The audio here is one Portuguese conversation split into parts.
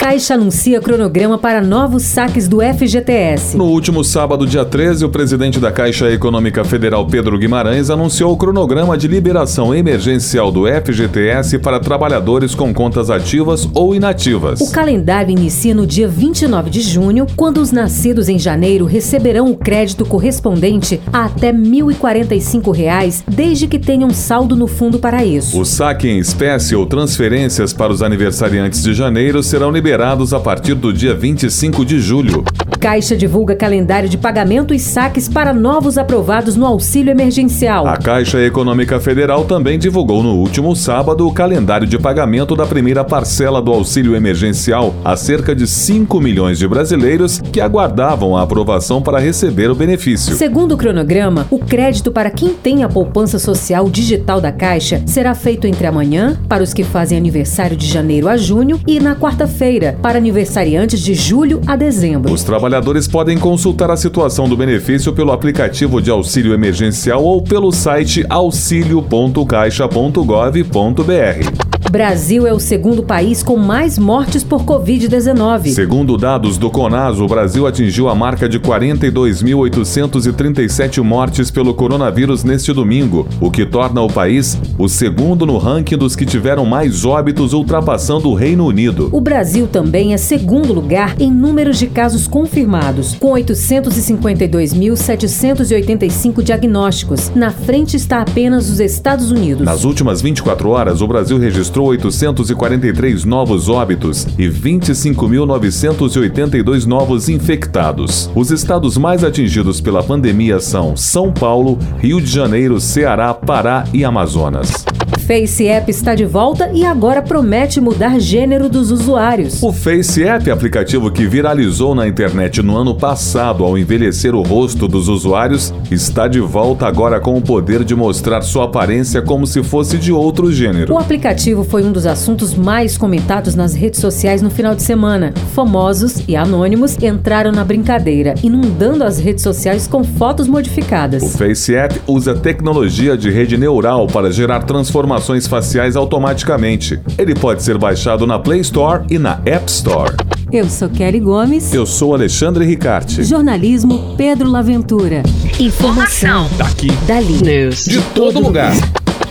Caixa anuncia cronograma para novos saques do FGTS. No último sábado, dia 13, o presidente da Caixa Econômica Federal, Pedro Guimarães, anunciou o cronograma de liberação emergencial do FGTS para trabalhadores com contas ativas ou inativas. O calendário inicia no dia 29 de junho, quando os nascidos em janeiro receberão o crédito correspondente a até 1.045 reais, desde que tenham saldo no fundo para isso. O saque em espécie ou transferências para os aniversariantes de janeiro serão liberados a partir do dia 25 de julho. Caixa divulga calendário de pagamento e saques para novos aprovados no auxílio emergencial. A Caixa Econômica Federal também divulgou no último sábado o calendário de pagamento da primeira parcela do auxílio emergencial a cerca de 5 milhões de brasileiros que aguardavam a aprovação para receber o benefício. Segundo o cronograma, o crédito para quem tem a poupança social digital da Caixa será feito entre amanhã, para os que fazem aniversário de janeiro a junho, e na quarta-feira, para aniversariantes de julho a dezembro. Os trabalhadores podem consultar a situação do benefício pelo aplicativo de auxílio emergencial ou pelo site auxilio.caixa.gov.br. Brasil é o segundo país com mais mortes por Covid-19. Segundo dados do CONAS, o Brasil atingiu a marca de 42.837 mortes pelo coronavírus neste domingo, o que torna o país o segundo no ranking dos que tiveram mais óbitos, ultrapassando o Reino Unido. O Brasil também é segundo lugar em números de casos confirmados, com 852.785 diagnósticos. Na frente está apenas os Estados Unidos. Nas últimas 24 horas, o Brasil registrou 843 novos óbitos e 25.982 novos infectados. Os estados mais atingidos pela pandemia são São Paulo, Rio de Janeiro, Ceará, Pará e Amazonas. Face App está de volta e agora promete mudar gênero dos usuários. O Face App, aplicativo que viralizou na internet no ano passado ao envelhecer o rosto dos usuários, está de volta agora com o poder de mostrar sua aparência como se fosse de outro gênero. O aplicativo foi um dos assuntos mais comentados nas redes sociais no final de semana. Famosos e anônimos entraram na brincadeira, inundando as redes sociais com fotos modificadas. O Face App usa tecnologia de rede neural para gerar transformações faciais automaticamente. Ele pode ser baixado na Play Store e na App Store. Eu sou Kelly Gomes. Eu sou Alexandre Ricarte. Jornalismo Pedro Laventura. Informação. Daqui. Dali. News. De todo lugar.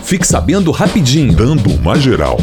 Fique sabendo rapidinho. Dando uma geral.